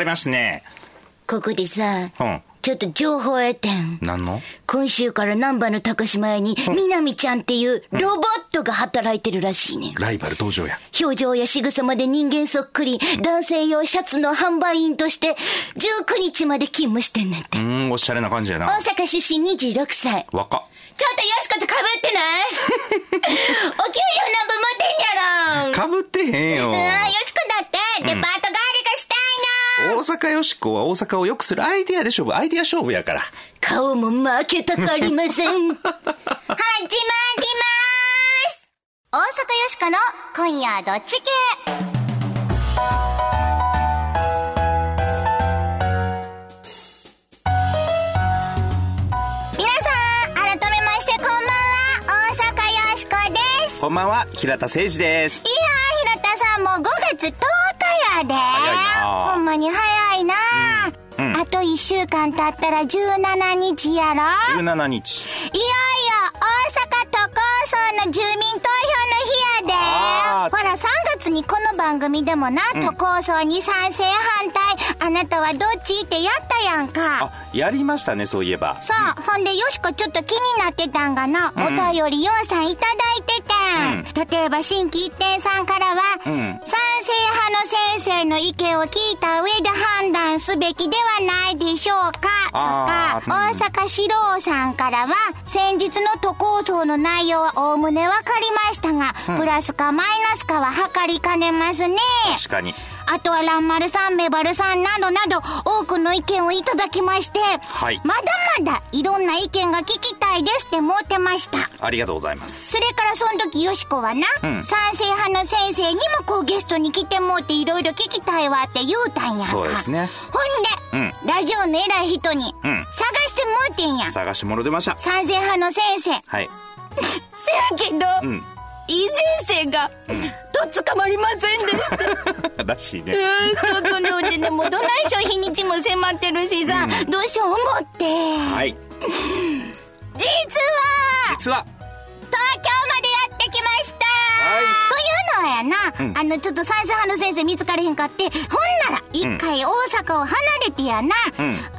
りますね。ここでさ、うん。ちょっと情報得てん。なんの？今週から南波の高島屋に、みなみちゃんっていうロボットが働いてるらしいねん。ライバル登場や。表情や仕草まで人間そっくり、男性用シャツの販売員として、19日まで勤務してんねんて。うーん、おしゃれな感じやな。大阪出身26歳。若っ。ちょっとよしこと被ってない？お給料なんぼ持ってんやろ？かぶってへんよ。ああ、よしこだって、デパートが。大阪よしこは大阪を良くするアイデアで勝負、アイデア勝負やから。顔も負けたくありません。始まります。大阪よしこの今夜どっち系？皆さん、改めましてこんばんは、大阪よしこです。こんばんは、平田誠二です。いやー、平田さんもう5月10日やで。早いな。ほんまに早いな、うん。うん。あと1週間経ったら17日やろ。17日。いよいよ大阪都構想の住民投票の日やで。ほら3月にこの番組でもな、都構想に賛成反対。あなたはどっちってやったやんか。あ、やりましたね、そういえば。さあ、ほんでよしこちょっと気になってたんがな、お便りようさんいただいて例えば新規一点さんからは、うん。賛成派の先生の意見を聞いた上で判断すべきではないでしょうか。とか大阪四郎さんからは、先日の都構想の内容はおおむねわかりましたが、プラスかマイナスかは測りかねますね。確かに。あとは蘭丸さん、メバルさんなどなど多くの意見をいただきまして、はいまだまだいろんな意見が聞きたいですって思ってました。ありがとうございます。それからその時よしこはな、うん賛成派の先生にもこうゲストに来てもうていろいろ聞きたいわって言うたんや。そうですねほんで、うんラジオの偉い人にうん探してもうてんや。探し物出ました。賛成派の先生。はい。せやけど、うん。いい先生が、とっ捕まりませんでした。らしいね。えー、ちょっとね、でもどないしょ日にちも迫ってるしさ、どうしよう思って。はい。実は、実は、東京までやってきました。はい。というのはやな、あの、ちょっと賛成派の先生見つかれへんかって、ほんなら、一回大阪を離れてやな、うん。東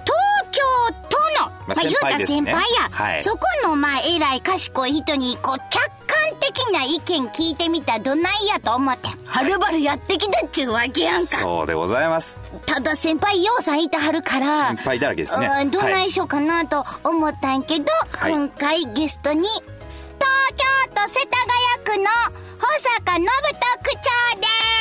京都の、まあ先輩ですね。先輩や、はい。そこの、まあ、偉い賢い人に、こう、客観的な意見聞いてみたらどないやと思って、はるばるやってきたっちゅうわけやんか。そうでございます。ただ先輩ようさんいてはるから先輩だらけですね。うんどうなはいんしようかなと思ったんやけど、はい。今回ゲストに東京都世田谷区の保坂信人区長です。はい、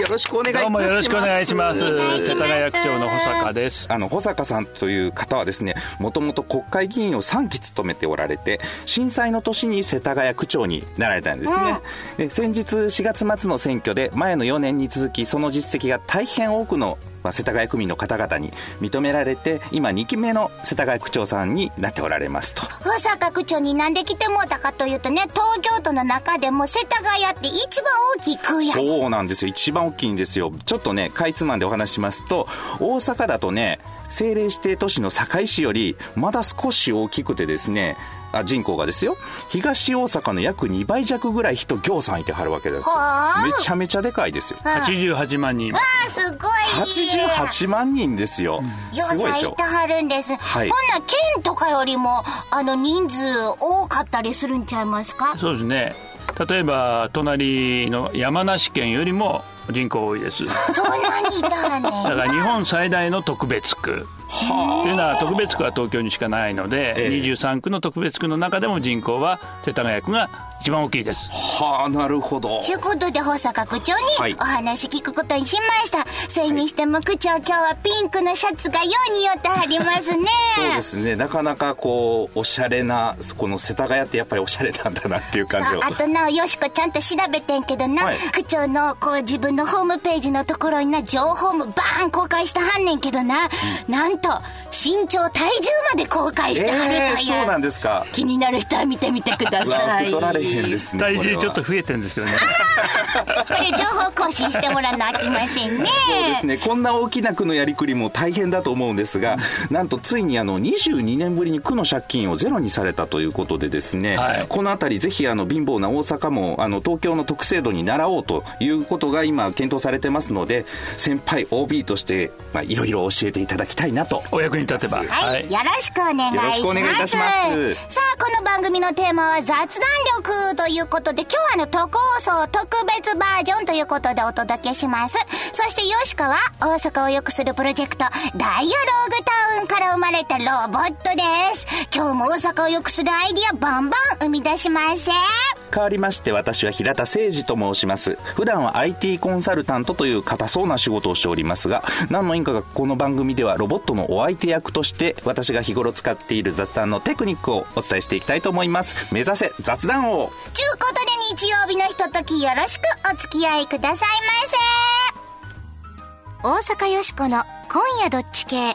よろしくお願いします。どうもよろしくお願いします。世田谷区長の保坂です。あの、保坂さんという方はですね、もともと国会議員を3期務めておられて、震災の年に世田谷区長になられたんですね。で先日4月末の選挙で前の4年に続き、その実績が大変多くのまあ世田谷区民の方々に認められて、今2期目の世田谷区長さんになっておられますと。保坂区長になんで来てもうたかというとね東京都の中でも世田谷って一番大きい区やそうなんですよ。一番大きいんですよ。ちょっとね、かいつまんでお話ししますと、大阪だとね、政令指定都市の堺市より、まだ少し大きくてですね、あ人口がですよ。東大阪の約2倍弱ぐらい人行さんいてはるわけですはあ。めちゃめちゃでかいですよ。88万人。あーすごい。88万人ですよ、よすごいでしょ。さいてはるんです、はい。ほんなら県とかよりもあの人数多かったりするんちゃいますか？そうですね。例えば、隣の山梨県よりも人口多いです。だそんなにいたらね。から日本最大の特別区。っていうのは特別区は東京にしかないので、ええ。23区の特別区の中でも人口は世田谷区が一番大きいです。はあなるほど。ということで保坂区長はい。にお話聞くことにしました、それにしても区長今日はピンクのシャツがよう似合ってはりますね。そうですね。なかなかこうおしゃれなこの世田谷ってやっぱりおしゃれなんだなっていう感じを。あとなよしこちゃんと調べてんけどな、はい。区長のこう自分のホームページのところにな情報もバーン公開したはんねんけどな、なんと身長体重まで公開してはるえー、という、そうなんですか。気になる人は見てみてください。取られへんですね体重これはちょっと増えてるんですけどね。これ情報更新してもらわなあきませんね。そうですね。こんな大きな区のやりくりも大変だと思うんですが なんとついにあの22年ぶりに区の借金をゼロにされたということでですね、はい。このあたりぜひあの貧乏な大阪もあの東京の特制度に習おうということが今検討されてますので先輩 OB としてまあいろいろ教えていただきたいなと。お役に立てばはい、よろしくお願いします。よろしくお願いいたしますさあ、この番組のテーマは雑談力ということで、今日はあの、都構想特別バージョンということでお届けします。そして、よしかは大阪を良くするプロジェクト、ダイアローグタウンから生まれたロボットです。今日も大阪を良くするアイディアバンバン生み出しません。変わりまして私は平田誠二と申します普段は IT コンサルタントという堅そうな仕事をしておりますが何の因果かこの番組ではロボットのお相手役として私が日頃使っている雑談のテクニックをお伝えしていきたいと思います目指せ雑談王ちゅうことで日曜日のひとときよろしくお付き合いくださいませ。大阪よしこの今夜どっち系。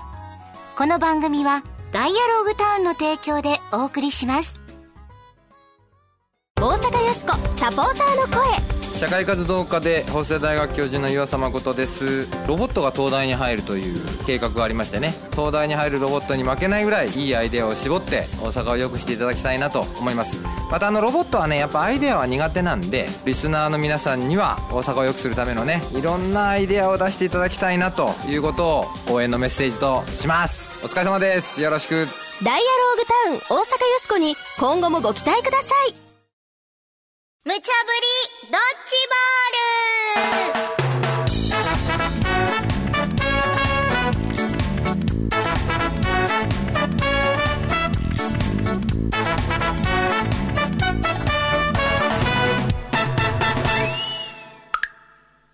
この番組はダイアローグタウンの提供でお送りします。大阪よしこサポーターの声。社会活動家で法政大学教授の岩佐誠です。ロボットが東大に入るという計画がありましてね。東大に入るロボットに負けないぐらいいいアイデアを絞って大阪を良くしていただきたいなと思います。またあのロボットはねやっぱアイデアは苦手なんでリスナーの皆さんには大阪を良くするためのねいろんなアイデアを出していただきたいなということを応援のメッセージとします。お疲れ様です。よろしく。ダイアローグタウン大阪よしこに今後もご期待ください無茶ぶりドッジボール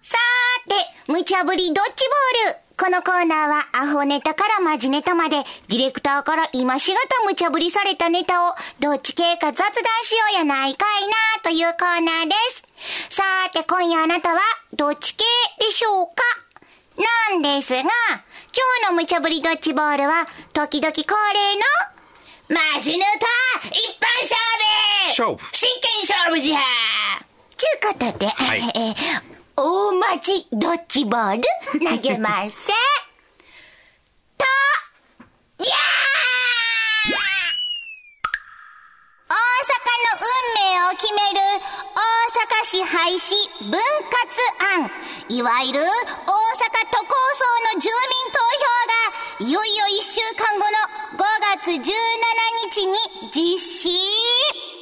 さーて、無茶ぶりドッジボール。このコーナーはアホネタからマジネタまで、ディレクターから今しがた無茶ぶりされたネタを、どっち系か雑談しようやないかいなというコーナーです。さーて、今夜あなたは、どっち系でしょうかなんですが、今日の無茶ぶりドッジボールは、時々恒例の、マジネタ一般勝負勝負。真剣勝負じゃちゅうことで、い。えー大マジドッジボール？投げません。と、りゃー大阪の運命を決める大阪市廃止分割案。いわゆる大阪都構想の住民投票がいよいよ1週間後の5月17日に実施。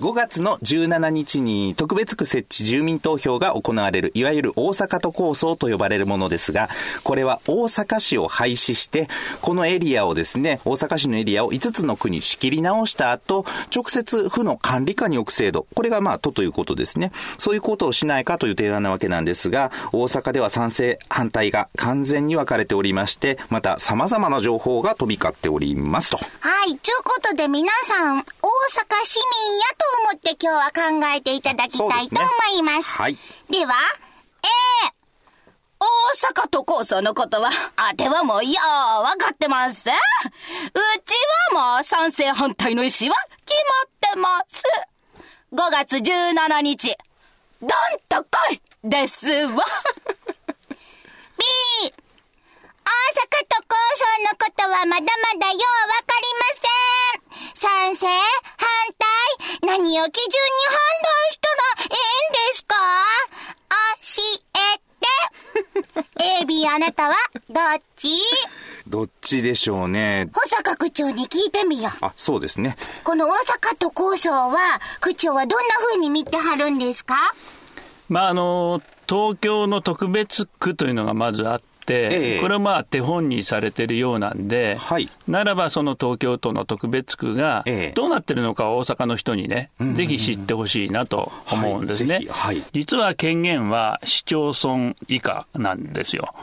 5月の17日に特別区設置住民投票が行われる、いわゆる大阪都構想と呼ばれるものですが、これは大阪市を廃止して、このエリアをですね、大阪市のエリアを5つの区に仕切り直した後、直接府の管理下に置く制度。これがまあ都ということですね。そういうことをしないかという提案なわけなんですが、大阪では賛成、反対が完全に分かれておりまして、また様々な情報が飛び交っておりますと。はい、ちゅうことで皆さん、大阪市民やと思って今日は考えていただきたいと思います。はい。では、A、大阪都構想のことは、あてはもうよう分かってます。うちはもう賛成反対の意思は決まってます。5月17日、どんと来いですわ。B、大阪都構想のことはまだまだようわかりません。賛成何を基準に判断したらいいんですか？教えて。AB あなたはどっち？どっちでしょうね。保坂区長に聞いてみよう。あ、そうですね。この大阪都構想は、区長はどんな風に見てはるんですか？まああの東京の特別区というのがまずあって、ええこれはまあ手本にされてるようなんで、はいならばその東京都の特別区がええどうなってるのかを大阪の人にね、ぜひ知ってほしいなと思うんですね。はいはい実は権限は市町村以下なんですよ。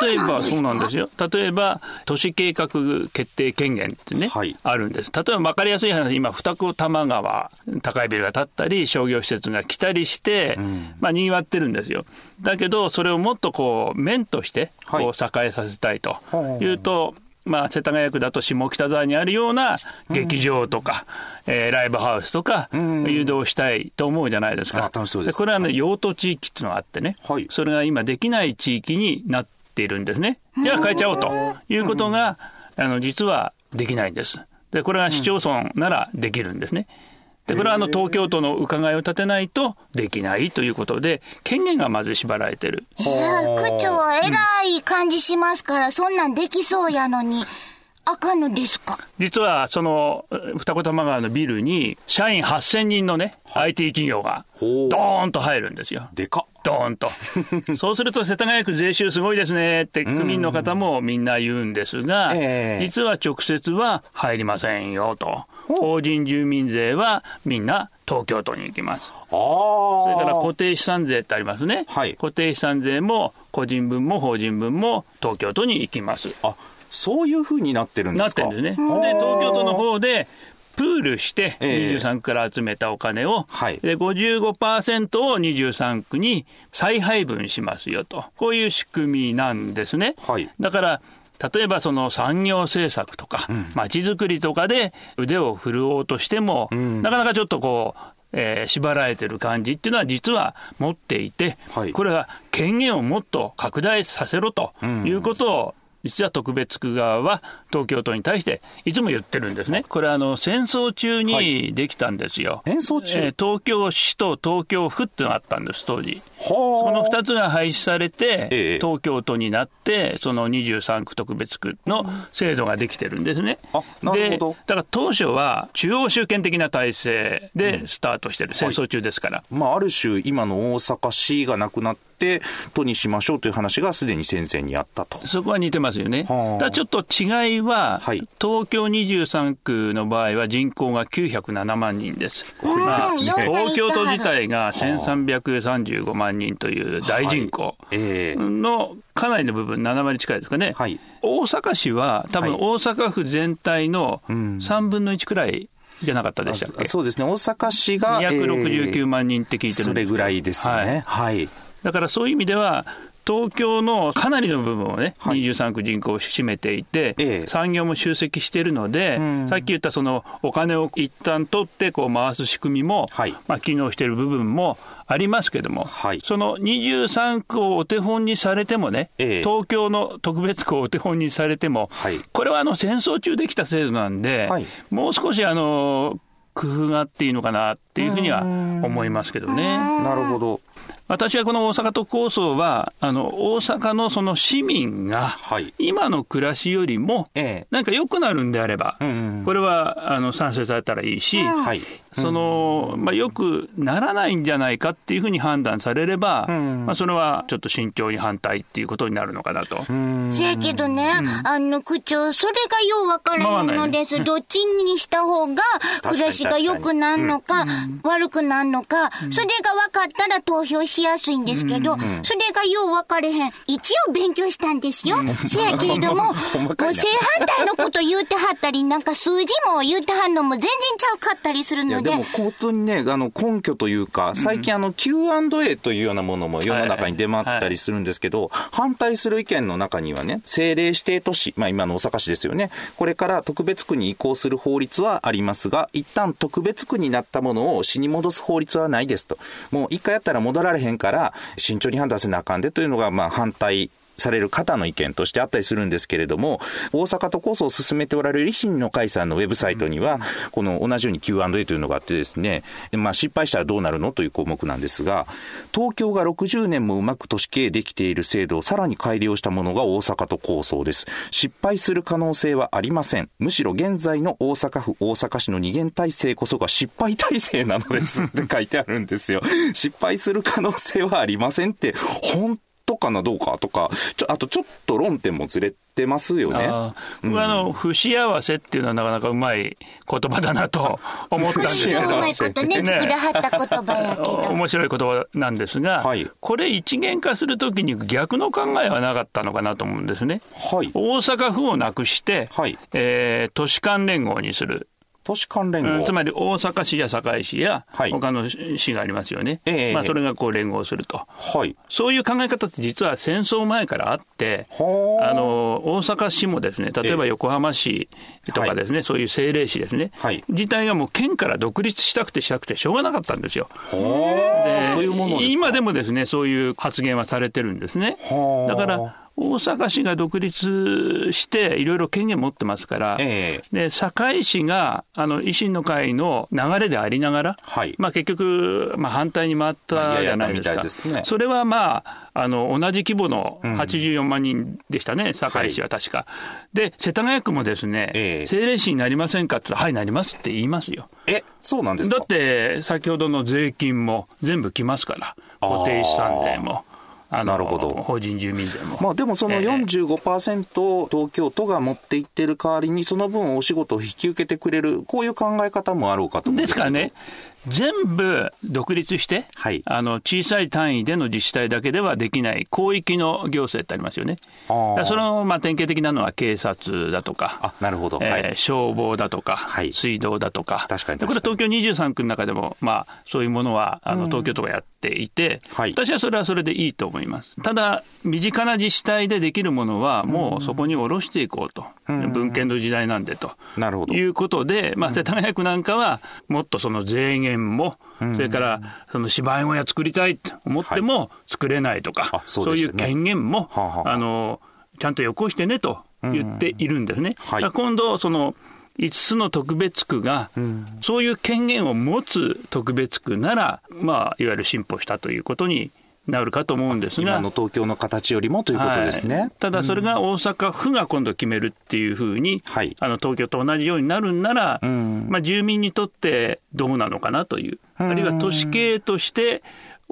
例えば、そうなんですよ。例えば、都市計画決定権限ってね、はいあるんです。例えば分かりやすい話、今、二子玉川、高いビルが建ったり、商業施設が来たりして、まあ、賑わってるんですよ。だけど、それをもっとこう、面として、はい。こう、栄えさせたいと。いうと、まあ、世田谷区だと下北沢にあるような劇場とか、えーライブハウスとか、誘導したいと思うじゃないですか。うです。これはね、用途地域っていうのがあってね、はい。それが今できない地域になっているんですね。じゃあ変えちゃおうと。いうことが、あの、実はできないんです。で、これが市町村ならできるんですね。で、これはあの、東京都の伺いを立てないとできないということで、権限がまず縛られてる。いや、区長は偉い感じしますから、そんなんできそうやのに、あかんのですか実は、その、二子玉川のビルに、社員8000人のね、IT 企業が、ドーンと入るんですよ。でかっ。ドーンと。そうすると世田谷区税収すごいですねって区民の方もみんな言うんですが、ええ実は直接は入りませんよと。法人住民税はみんな東京都に行きます。ああ。それから固定資産税ってありますね。はい固定資産税も個人分も法人分も東京都に行きます。あ、そういう風になってるんでなっすかてるんですね。で、東京都の方で、プールして、ええ。23区から集めたお金を、はい。で55%を23区に再配分しますよと、こういう仕組みなんですね。はい。だから、例えばその産業政策とか、まちづくりとかで腕を振るおうとしても、なかなかちょっとこう、えー縛られてる感じっていうのは実は持っていて、はい。これは権限をもっと拡大させろということを、実は特別区側は東京都に対していつも言ってるんですね。これあの戦争中にできたんですよ。戦争中？えー東京市と東京府っていうのがあったんです、当時。はその2つが廃止されて、ええ東京都になって、その23区特別区の制度ができてるんですね。あなるほどでだから当初は中央集権的な体制でスタートしてる、戦争中ですから。まあ、ある種、今の大阪市がなくなって、都にしましょうという話がすでに戦前にあったと。そこは似てますよね。はあ。ただちょっと違いは、はい。東京23区の場合は人口が907万人です。うんまあ4歳東京都自体が1335万人という大人口ええ。のかなりの部分、7割近いですかね。はい。大阪市は多分はい。大阪府全体のん。3分の1くらいじゃなかったでしたっけ、そうですね、大阪市が、269万人って聞いてるそれぐらいですね。はい。だからそういう意味では、東京のかなりの部分をね、はい。23区人口を占めていて、ええ。産業も集積しているので、ん。さっき言ったそのお金を一旦取ってこう回す仕組みも、はい。まあ、機能している部分もありますけども、はい。その23区をお手本にされてもね、ええ。東京の特別区をお手本にされても、はい。これはあの戦争中できた制度なんで、はい。もう少しあの工夫があっていいのかなっていうふうには思いますけどね。なるほど。私はこの大阪都構想は、あの、大阪のその市民がはい、今の暮らしよりもええ、なんか良くなるんであればこれは、あの、賛成されたらいいし、はい。その、まあ、よくならないんじゃないかっていうふうに判断されれば、んまあ、それはちょっと慎重に反対っていうことになるのかなと。せやけどね、あの、区長、それがよう分からへんのです。どっちにした方が暮らしが良くなるのか、悪くなるのか、それが分かったら投票しやすいんですけど、それがよう分かれへん。一応勉強したんですよ。せやけれども、もう正反対のこと言うてはったり、なんか数字も言うてはんのも全然ちゃうかったりするいやので、でも本当にね、あの根拠というか、最近あの Q&A というようなものも世の中に出回ってたりするんですけど、反対する意見の中にはね、政令指定都市、まあ今の大阪市ですよね、これから特別区に移行する法律はありますが、一旦特別区になったものを市に戻す法律はないですと。もう一回やったら戻られへんから、慎重に判断せなあかんでというのが、まあ反対される方の意見としてあったりするんですけれども、大阪都構想を進めておられる維新の会さんのウェブサイトには、この同じように Q&A というのがあってですね、でまあ失敗したらどうなるの？という項目なんですが、東京が60年もうまく都市経営できている制度をさらに改良したものが大阪都構想です。失敗する可能性はありません。むしろ現在の大阪府、大阪市の二元体制こそが失敗体制なのですって書いてあるんですよ。失敗する可能性はありませんって、本当かな、どうかとか、ちょあとちょっと論点もずれてますよね。あ僕はあの、不幸せっていうのはなかなかうまい言葉だなと思ったんですけど。うまいことね、作らはった言葉やけど。面白い言葉なんですが、はいこれ一元化するときに逆の考えはなかったのかなと思うんですね。はい。大阪府をなくして、はいえー都市間連合にする。都市関連合。うんつまり大阪市や堺市やはい他の市がありますよね。ええまあ、それがこう連合すると。はい。そういう考え方って実は戦争前からあって、はああの、大阪市もですね、例えばええ横浜市とかですね、そういう政令市ですね、はい自体がもう県から独立したくてしたくてしょうがなかったんですよ。はあそういうもの。今でもですね、そういう発言はされてるんですね。はあだから、大阪市が独立して、いろいろ権限持ってますから、えで堺市があの維新の会の流れでありながら、はい。まあ、結局、まあ、反対に回ったじゃないですか、いですね。それはまあ、あの同じ規模の84万人でしたね、堺市は確か。で、世田谷区もですね、ええ。政令市になりませんかってはい、なりますって言いますよ。え、そうなんですか？だって、先ほどの税金も全部来ますから、固定資産税も。あのなるほど。法人住民税も。まあでもそのええ。45%を東京都が持っていってる代わりに、その分お仕事を引き受けてくれる、こういう考え方もあろうかと思うんでですからね、全部独立して、はいあの小さい単位での自治体だけではできない広域の行政ってありますよね。あその、まあ、典型的なのは警察だとか、あ、なるほど。えーはい。消防だとか、はい水道だとか、確かにでこれは東京23区の中でも、まあ、そういうものはあの東京都がやっていて、はい私はそれはそれでいいと思います。ただ、身近な自治体でできるものは、もうそこに下ろしていこうと、文献の時代なんでと。なるほど。いうことで、まあ、世田谷区なんかは、もっとその税源も、それからその芝居小屋作りたいと思っても作れないとか、あそうそういう権限も、はあはあ。あのちゃんとよこしてねと言っているんですね。今度その5つの特別区が、そういう権限を持つ特別区なら、まあ、いわゆる進歩したということになるかと思うんですが。今の東京の形よりもということですね。はい。ただそれが大阪府が今度決めるっていうふうに、はい。あの東京と同じようになるんなら、ん。まあ、住民にとってどうなのかなという、あるいは都市経営として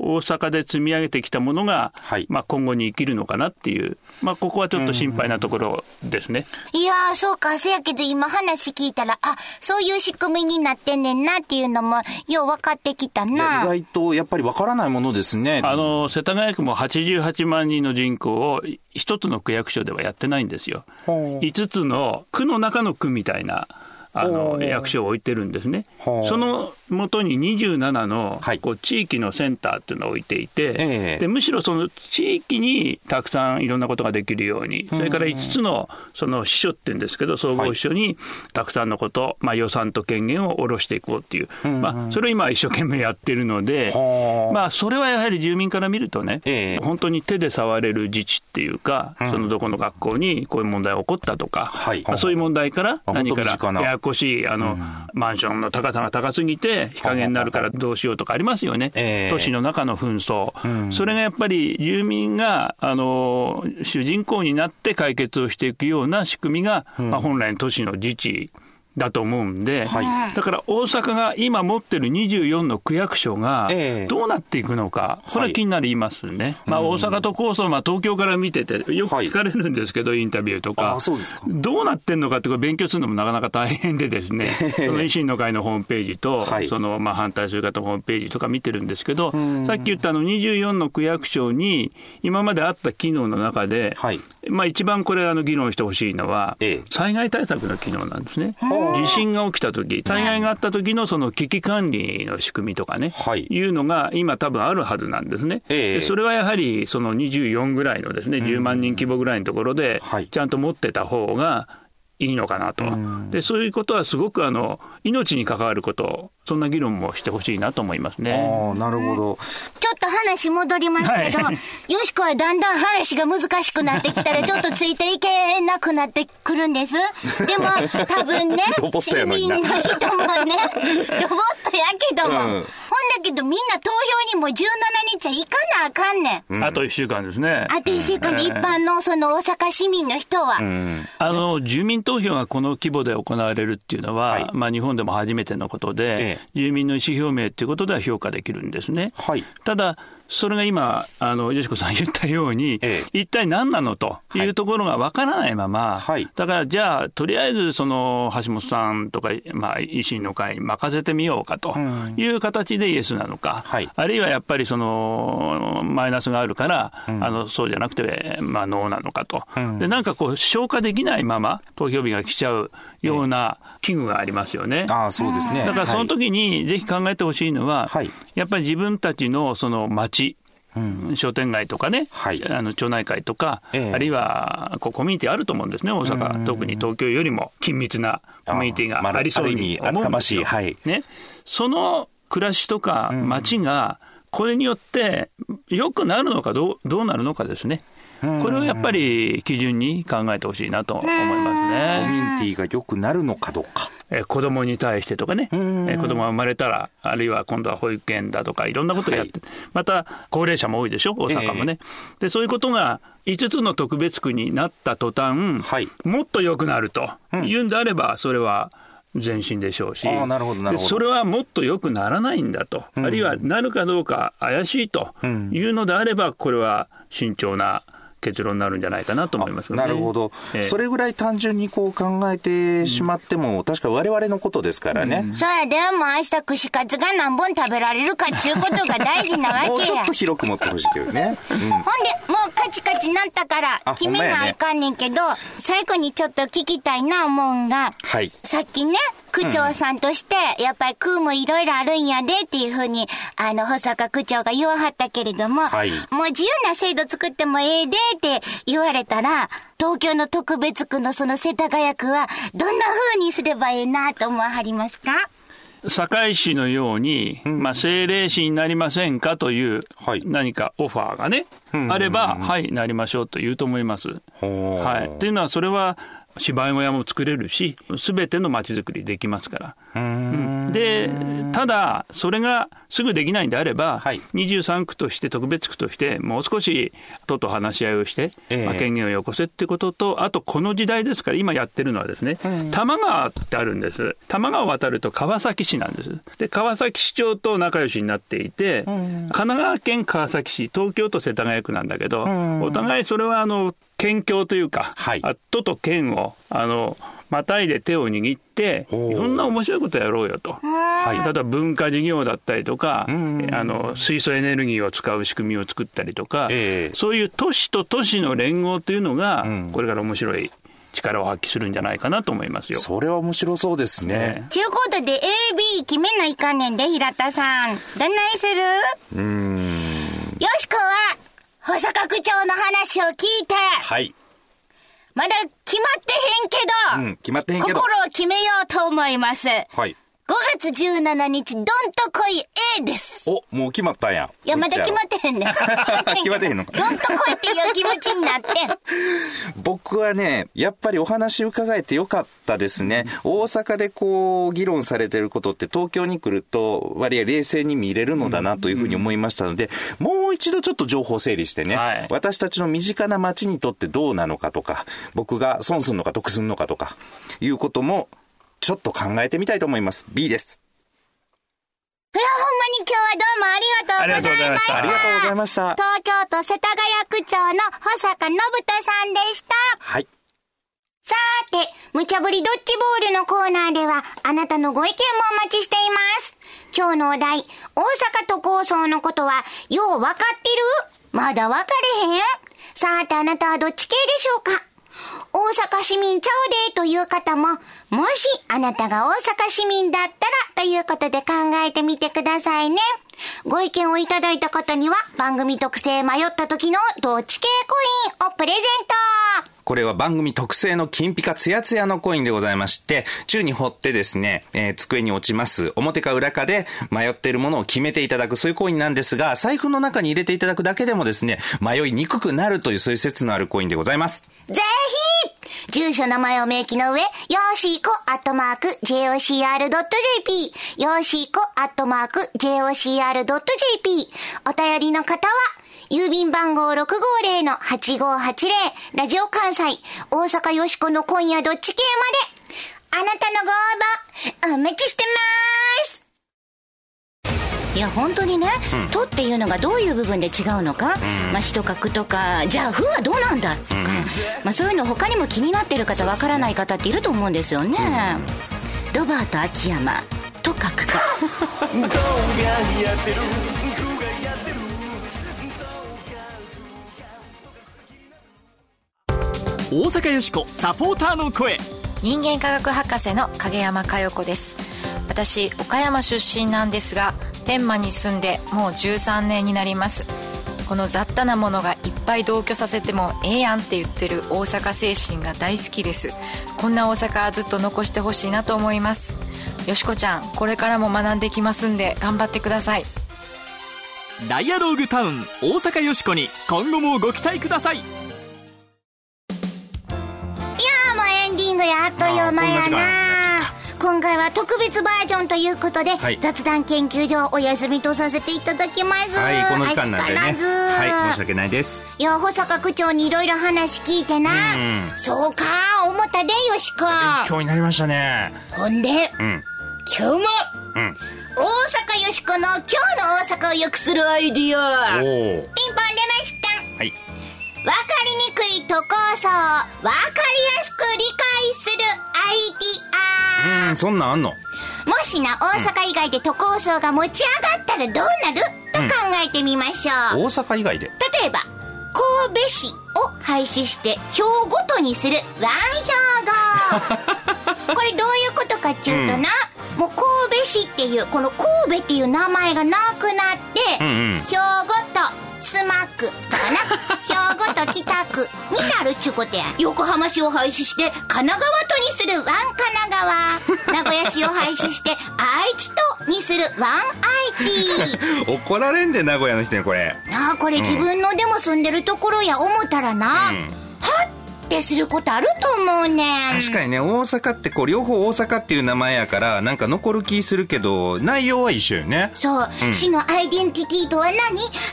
大阪で積み上げてきたものが、はいまあ、今後に生きるのかなっていう、まあ、ここはちょっと心配なところですね。いやー、そうか、せやけど今話聞いたら、あ、そういう仕組みになってんねんなっていうのも、よう分かってきたいや意な。外とやっぱりわからないものですね。あの世田谷区も88万人の人口を一つの区役所ではやってないんですよ。ほう5つの区の中の区みたいなあほのう役所を置いてるんですね。その元に27のはい。こう地域のセンターっていうのを置いていて、ええ。でむしろその地域にたくさんいろんなことができるように、それから5つのその支所っていうんですけど、総合支所にたくさんのこと、まあ、予算と権限を下ろしていこうっていう、まあ、それを今、一生懸命やってるので、はあまあ、それはやはり住民から見るとね、ええ。本当に手で触れる自治っていうか、そのどこの学校にこういう問題が起こったとか、はい。まあそういう問題からあ何からややこしいあの、マンションの高さが高すぎて日陰になるからどうしようとかありますよね、ええ。都市の中の紛争、それがやっぱり住民があの主人公になって解決をしていくような仕組みが、まあ、本来の都市の自治だと思うんで、はい。だから大阪が今持ってる24の区役所がええ。どうなっていくのか、これは気になりますね。まあ、大阪都構想、まあ、東京から見てて、よく聞かれるんですけど、インタビューとか。うか。どうなってんのかってこれ勉強するのもなかなか大変でですね、その維新の会のホームページと、はい。そのまあ反対する方のホームページとか見てるんですけど、さっき言ったあの24の区役所に、今まであった機能の中で、はい。まあ一番これあの議論してほしいのはええ、災害対策の機能なんですね。地震が起きたとき、災害があったときのその危機管理の仕組みとかね、はい。いうのが今多分あるはずなんですね。ええ。でそれはやはりその24ぐらいのですね、10万人規模ぐらいのところではい、ちゃんと持ってた方がいいのかなと。で、そういうことはすごくあの、命に関わること、そんな議論もしてほしいなと思いますね。なるほど。ちょっと話戻りますけど、はいよしこはだんだん話が難しくなってきたら、ちょっとついていけなくなってくるんです。でも、多分ね 市民の人もね、ロボットやけども、うんほんだけどみんな投票にも17日は行かなあかんねん。あと1週間ですね。あと一週間で一般のその大阪市民の人は。あの住民投票がこの規模で行われるっていうのは、はいまあ、日本でも初めてのことで、え住民の意思表明ということでは評価できるんですね。はいただ、それが今、あの、よしこさん 言ったように、え一体何なのとい。うところがわからないまま、はい。だからじゃあ、とりあえず、その、橋本さんとか、まあ、維新の会に任せてみようかという形でイエスなのか、はい。あるいはやっぱりその、マイナスがあるから、あの、そうじゃなくて、まあ、ノーなのかと。で、なんかこう、消化できないまま投票日が来ちゃうような危惧がありますよね。ああ、そうですね。だからそのはい時にぜひ考えてほしいのは、はい。やっぱり自分たちのその町、商店街とかね、はい。あの町内会とか、ええ。あるいはこうコミュニティあると思うんですね、大阪、特に東京よりも緊密なコミュニティがありそうに思うんですよ。ましいはい。ね、その暮らしとか町が、これによって良くなるのかどうどうなるのかですね。これをやっぱり基準に考えてほしいなと思いますコミね。ュニティが良くなるのかどうか。えー子供に対してとかね、えー子供が生まれたら、あるいは今度は保育園だとか、いろんなことをやって、また高齢者も多いでしょ、大阪もね。で、そういうことが5つの特別区になった途端、はい。もっと良くなるというんであれば、それは前進でしょうし、あーなるほどなるほど。でそれはもっと良くならないんだと、あるいはなるかどうか怪しいというのであれば、これは慎重な結論になるんじゃないかなと思いますよね。なるほど、ええそれぐらい単純にこう考えてしまっても、確か我々のことですからね。そうやで、もう明日串カツが何本食べられるかっちゅうことが大事なわけやもうちょっと。広く持ってほしいけどね。うんほんで、もうカチカチなったからあ、決めないかんねんけど、最後にちょっと聞きたいな思うんが、はい。さっきね、区長さんとして、やっぱり区もいろいろあるんやでっていうふうに、あの、保坂区長が言わはったけれども、はいもう自由な制度作ってもええでって言われたら、東京の特別区のその世田谷区は、どんな風にすればええなと思わはりますか？堺市のように、まあ、政令市になりませんかというはい。何かオファーがね、あれば、はい、なりましょうと言うと思います。はい。っていうのは、それは芝居小屋も作れるし、すべての街づくりできますから。うんで、ただ、それがすぐできないんであれば、はい23区として、特別区として、もう少し都と話し合いをして、ええまあ、権限をよこせってことと、あとこの時代ですから、今やってるのはですね、多摩川ってあるんです。多摩川を渡ると川崎市なんです。で、川崎市長と仲良しになっていて、神奈川県川崎市、東京都世田谷区なんだけど、お互いそれはあの、県境というか、はいあ都と県を、あの、またいで手を握って、いろんな面白いことやろうよと。はい例えば文化事業だったりとか、あの水素エネルギーを使う仕組みを作ったりとか、ええそういう都市と都市の連合というのが、んこれから面白い力を発揮するんじゃないかなと思いますよ。それは面白そうですね。ねちゅうことで AB 決めないかんねんで、平田さん。どんなんする？うーん。よしこは、保坂区長の話を聞いて、はい。まだ決まってへんけど、うん、決まってへんけど。心を決めようと思います。5はい。月17日、どんと来い A です。お、もう決まったんや。いや、まだ決まってへんねん。決まってへんのかどんと来いっていう気持ちになって。僕はね、やっぱりお話伺えてよかったですね。大阪でこう、議論されてることって東京に来ると割合冷静に見れるのだなというふうに思いましたので、もう一度ちょっと情報整理してね、はい私たちの身近な街にとってどうなのかとか、僕が損するのか得するのかとか、いうこともちょっと考えてみたいと思います。B です。いや、ほんまに今日はどうもありがとうございました。あありがとうございました。東京都世田谷区長の保坂信人さんでした。はい。さーて、無茶ぶりドッジボールのコーナーでは、あなたのご意見もお待ちしています。今日のお題、大阪都構想のことは、ようわかってる？まだわかれへん？さーてあなたはどっち系でしょうか？大阪市民ちゃうでという方も、もしあなたが大阪市民だったらということで考えてみてくださいね。ご意見をいただいた方には番組特製迷った時のどっち系コインをプレゼントこれは番組特製の金ピカツヤツヤのコインでございまして、宙に掘ってですね、えー机に落ちます。表か裏かで迷っているものを決めていただく、そういうコインなんですが、財布の中に入れていただくだけでもですね、迷いにくくなるというそういう説のあるコインでございます。ぜひ住所名前を明記の上、よーしーこアットマーク JOCR.jp、よーしーこアットマーク JOCR.jp、お便りの方は、郵便番号650-8580、ラジオ関西、大阪よしこの今夜どっち系まで、あなたのご応募、お待ちしてまーす。いや本当にね「と」っていうのがどういう部分で違うのか「まあ、し」とか「く」とかじゃあ「ふ」はどうなんだとか、まあ、そういうの他にも気になってる方わからない方っていると思うんですよね、ロバート秋山と書くか 大阪よしこサポーターの声。人間科学博士の影山佳代子です。私岡山出身なんですが天満に住んでもう13年になります。この雑多なものがいっぱい同居させてもええやんって言ってる大阪精神が大好きです。こんな大阪はずっと残してほしいなと思います。よしこちゃんこれからも学んできますんで頑張ってください。ダイアローグタウン大阪よしこに今後もご期待くださいグやあっという間やな。今回は特別バージョンということで、はい。雑談研究所お休みとさせていただきます。はいこの時間なんでね。はい申し訳ないです。いや保坂区長にいろいろ話聞いてな。うん。そうか思ったでよしこ。今日になりましたね。ほんでうん。今日もうん。大阪よしこの今日の大阪を良くするアイディア。ピンポン出ました。はいわかりにくい都構想わかりやすく理解するアイディア。うんそんなんあんの？もしな大阪以外で都構想が持ち上がったらどうなる？と考えてみましょう、大阪以外で？例えば神戸市を廃止して票ごとにするワン票号 これどういうことかっちゅうとな、もう神戸市っていうこの神戸っていう名前がなくなって、うんうん。兵庫とスマックとかな。兵庫と北区になるっちゅうことや。横浜市を廃止して神奈川都にするワン神奈川。名古屋市を廃止して愛知都にするワン愛知。怒られんで名古屋の人にこれ。なあこれ自分のでも住んでるところや思ったらな、はってすることあると思うねん。確かにね大阪ってこう両方大阪っていう名前やからなんか残る気するけど内容は一緒よね。そう、市のアイデンティティとは何？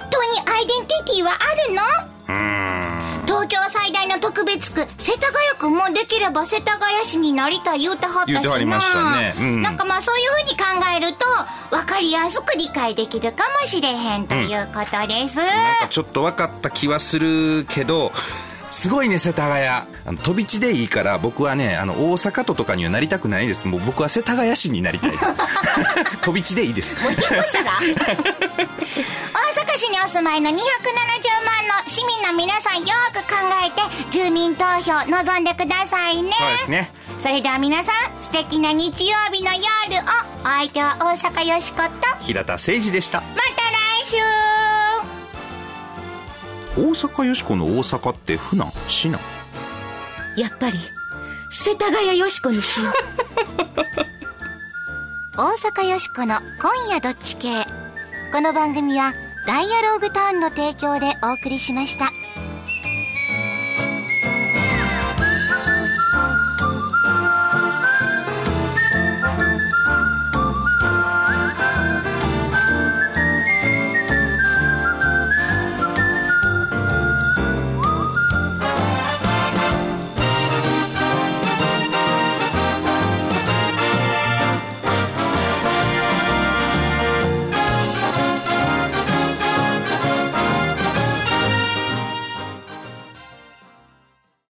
都にアイデンティティはあるの？うーん。東京最大の特別区世田谷区もできれば世田谷市になりたい言うてはったしな。言うてはりましたね。うん。なんかまあそういうふうに考えると分かりやすく理解できるかもしれへんということです、なんかちょっと分かった気はするけどすごいね世田谷。あの飛び地でいいから僕はねあの大阪都とかにはなりたくないです。もう僕は世田谷市になりたいです。飛び地でいいです。もう引っ越したら？大阪市にお住まいの270万の市民の皆さんよく考えて住民投票望んでくださいね。そうですね。それでは皆さん素敵な日曜日の夜をお相手は大阪よしことま平田誠二でした。た来週大阪よしこの大阪って府なん市なんやっぱり、世田谷よしこにしよう。大阪よしこの今夜どっち系。この番組はダイアローグターンの提供でお送りしました